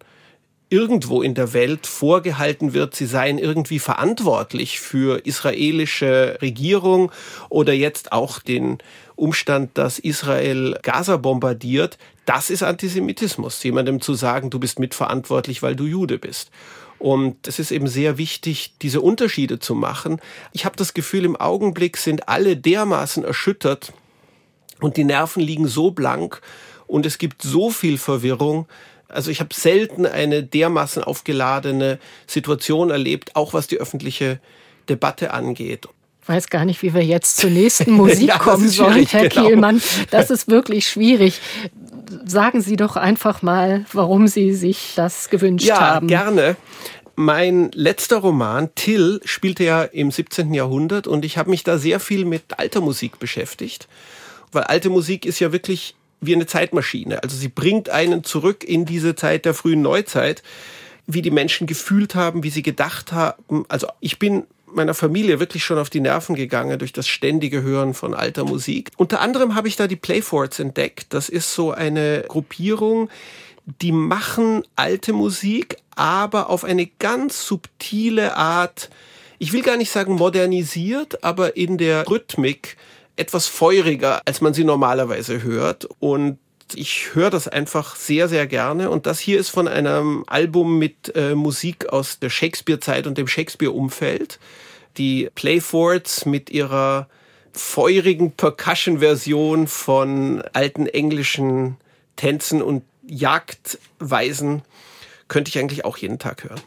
irgendwo in der Welt vorgehalten wird, sie seien irgendwie verantwortlich für israelische Regierung oder jetzt auch den Umstand, dass Israel Gaza bombardiert, das ist Antisemitismus, jemandem zu sagen, du bist mitverantwortlich, weil du Jude bist. Und es ist eben sehr wichtig, diese Unterschiede zu machen. Ich habe das Gefühl, im Augenblick sind alle dermaßen erschüttert und die Nerven liegen so blank und es gibt so viel Verwirrung, also ich habe selten eine dermaßen aufgeladene Situation erlebt, auch was die öffentliche Debatte angeht. Ich weiß gar nicht, wie wir jetzt zur nächsten Musik ja, kommen sollen, Herr genau. Kielmann. Das ist wirklich schwierig. Sagen Sie doch einfach mal, warum Sie sich das gewünscht ja, haben. Ja, gerne. Mein letzter Roman, Till, spielte ja im 17. Jahrhundert und ich habe mich da sehr viel mit alter Musik beschäftigt. Weil alte Musik ist ja wirklich wie eine Zeitmaschine. Also sie bringt einen zurück in diese Zeit der frühen Neuzeit, wie die Menschen gefühlt haben, wie sie gedacht haben. Also ich bin meiner Familie wirklich schon auf die Nerven gegangen durch das ständige Hören von alter Musik. Unter anderem habe ich da die Playforts entdeckt. Das ist so eine Gruppierung, die machen alte Musik, aber auf eine ganz subtile Art, ich will gar nicht sagen modernisiert, aber in der Rhythmik etwas feuriger, als man sie normalerweise hört. Und ich höre das einfach sehr, sehr gerne. Und das hier ist von einem Album mit äh, Musik aus der Shakespeare-Zeit und dem Shakespeare-Umfeld. Die Playfords mit ihrer feurigen Percussion-Version von alten englischen Tänzen und Jagdweisen könnte ich eigentlich auch jeden Tag hören.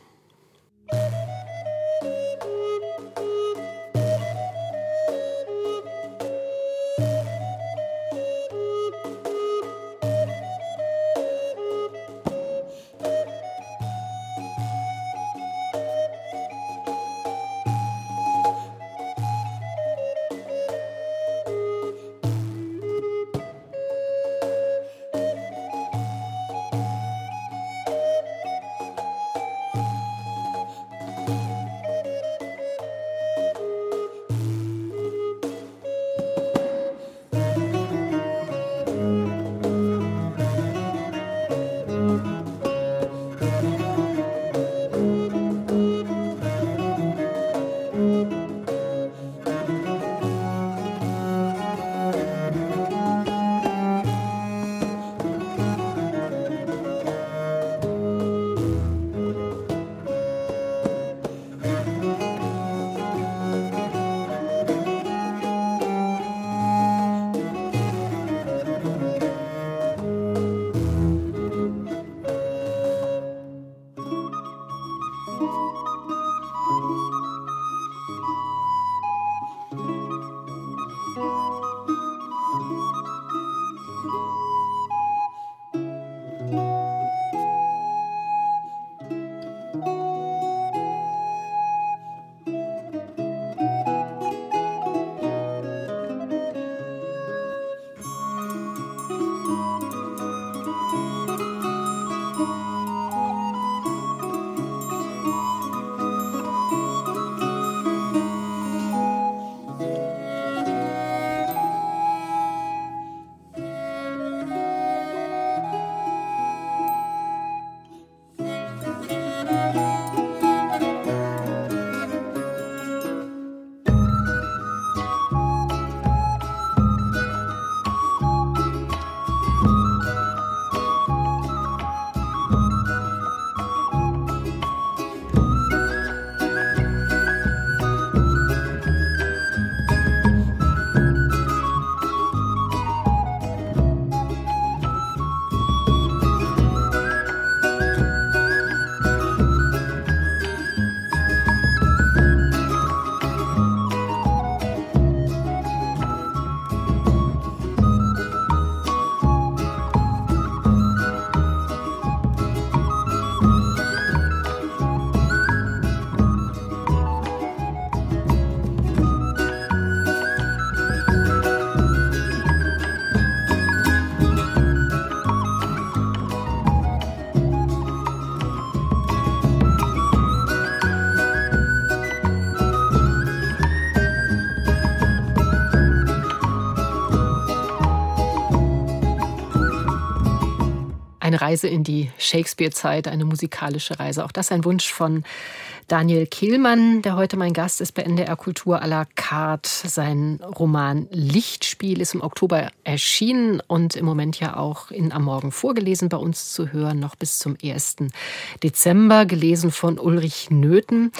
Reise in die Shakespeare-Zeit, eine musikalische Reise. Auch das ein Wunsch von Daniel Kehlmann, der heute mein Gast ist bei NDR Kultur à la carte. Sein Roman Lichtspiel ist im Oktober erschienen und im Moment ja auch in Am Morgen vorgelesen bei uns zu hören, noch bis zum 1. Dezember, gelesen von Ulrich Nöthen.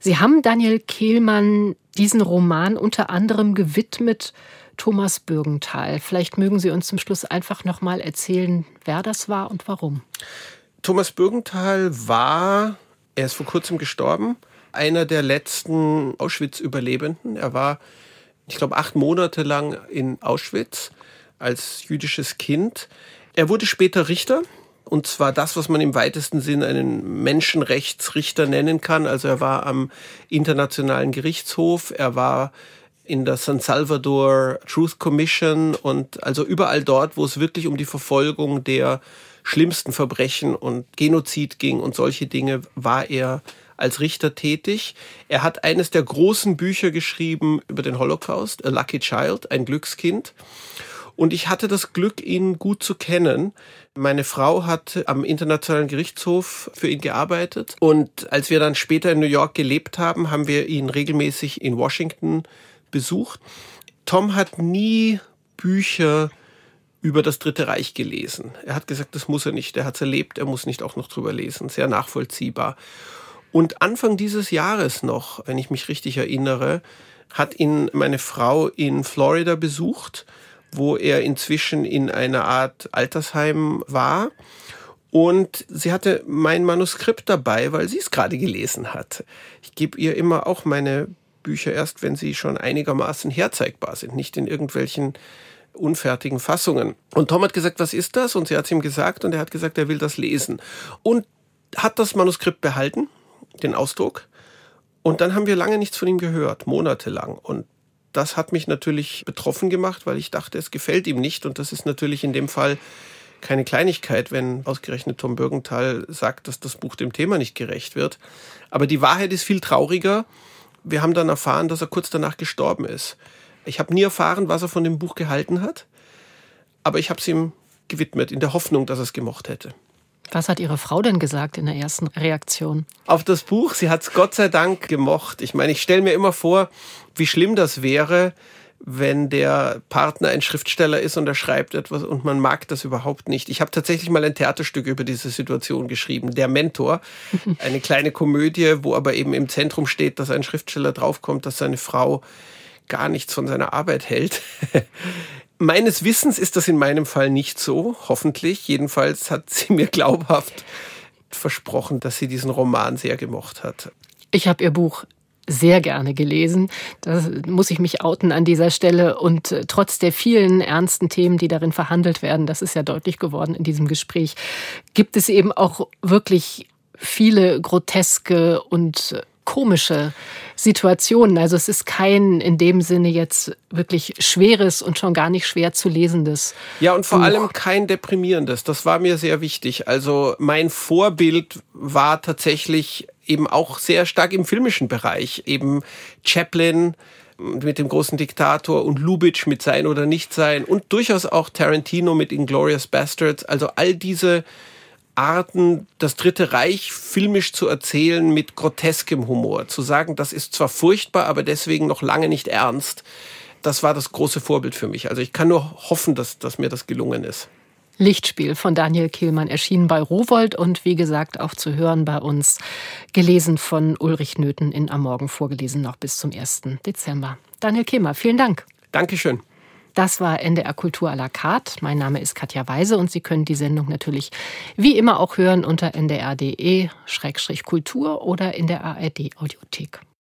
Sie haben Daniel Kehlmann diesen Roman unter anderem gewidmet Thomas Bürgenthal. Vielleicht mögen Sie uns zum Schluss einfach noch mal erzählen, wer das war und warum. Thomas Bürgenthal war, er ist vor kurzem gestorben, einer der letzten Auschwitz-Überlebenden. Er war, ich glaube, acht Monate lang in Auschwitz als jüdisches Kind. Er wurde später Richter. Und zwar das, was man im weitesten Sinn einen Menschenrechtsrichter nennen kann. Also er war am Internationalen Gerichtshof, er war in der San Salvador Truth Commission und also überall dort, wo es wirklich um die Verfolgung der schlimmsten Verbrechen und Genozid ging und solche Dinge, war er als Richter tätig. Er hat eines der großen Bücher geschrieben über den Holocaust, A Lucky Child, ein Glückskind. Und ich hatte das Glück, ihn gut zu kennen. Meine Frau hat am Internationalen Gerichtshof für ihn gearbeitet. Und als wir dann später in New York gelebt haben, haben wir ihn regelmäßig in Washington besucht. Tom hat nie Bücher über das Dritte Reich gelesen. Er hat gesagt, das muss er nicht. Er hat es erlebt, er muss nicht auch noch drüber lesen. Sehr nachvollziehbar. Und Anfang dieses Jahres noch, wenn ich mich richtig erinnere, hat ihn meine Frau in Florida besucht, wo er inzwischen in einer Art Altersheim war. Und sie hatte mein Manuskript dabei, weil sie es gerade gelesen hat. Ich gebe ihr immer auch meine Bücher erst, wenn sie schon einigermaßen herzeigbar sind, nicht in irgendwelchen unfertigen Fassungen. Und Tom hat gesagt, was ist das? Und sie hat es ihm gesagt und er hat gesagt, er will das lesen. Und hat das Manuskript behalten, den Ausdruck. Und dann haben wir lange nichts von ihm gehört, monatelang. Und das hat mich natürlich betroffen gemacht, weil ich dachte, es gefällt ihm nicht. Und das ist natürlich in dem Fall keine Kleinigkeit, wenn ausgerechnet Tom Bürgenthal sagt, dass das Buch dem Thema nicht gerecht wird. Aber die Wahrheit ist viel trauriger wir haben dann erfahren, dass er kurz danach gestorben ist. Ich habe nie erfahren, was er von dem Buch gehalten hat, aber ich habe es ihm gewidmet, in der Hoffnung, dass er es gemocht hätte. Was hat Ihre Frau denn gesagt in der ersten Reaktion? Auf das Buch, sie hat es Gott sei Dank gemocht. Ich meine, ich stelle mir immer vor, wie schlimm das wäre, wenn der Partner ein Schriftsteller ist und er schreibt etwas und man mag das überhaupt nicht. Ich habe tatsächlich mal ein Theaterstück über diese Situation geschrieben, Der Mentor, eine kleine Komödie, wo aber eben im Zentrum steht, dass ein Schriftsteller draufkommt, dass seine Frau gar nichts von seiner Arbeit hält. Meines Wissens ist das in meinem Fall nicht so, hoffentlich. Jedenfalls hat sie mir glaubhaft versprochen, dass sie diesen Roman sehr gemocht hat. Ich habe ihr Buch sehr gerne gelesen. Da muss ich mich outen an dieser Stelle. Und äh, trotz der vielen ernsten Themen, die darin verhandelt werden, das ist ja deutlich geworden in diesem Gespräch, gibt es eben auch wirklich viele groteske und äh, komische Situationen. Also es ist kein in dem Sinne jetzt wirklich schweres und schon gar nicht schwer zu lesendes. Ja, und vor Buch. allem kein deprimierendes. Das war mir sehr wichtig. Also mein Vorbild war tatsächlich eben auch sehr stark im filmischen Bereich. Eben Chaplin mit dem großen Diktator und Lubitsch mit Sein oder Nichtsein und durchaus auch Tarantino mit Inglorious Bastards. Also all diese Arten, das Dritte Reich filmisch zu erzählen mit groteskem Humor. Zu sagen, das ist zwar furchtbar, aber deswegen noch lange nicht ernst. Das war das große Vorbild für mich. Also ich kann nur hoffen, dass, dass mir das gelungen ist. Lichtspiel von Daniel Kehlmann erschienen bei Rowold und wie gesagt auch zu hören bei uns, gelesen von Ulrich Nöthen in Am Morgen vorgelesen noch bis zum 1. Dezember. Daniel Kehlmann, vielen Dank. Dankeschön. Das war NDR Kultur à la carte. Mein Name ist Katja Weise und Sie können die Sendung natürlich wie immer auch hören unter ndr.de-kultur oder in der ARD Audiothek.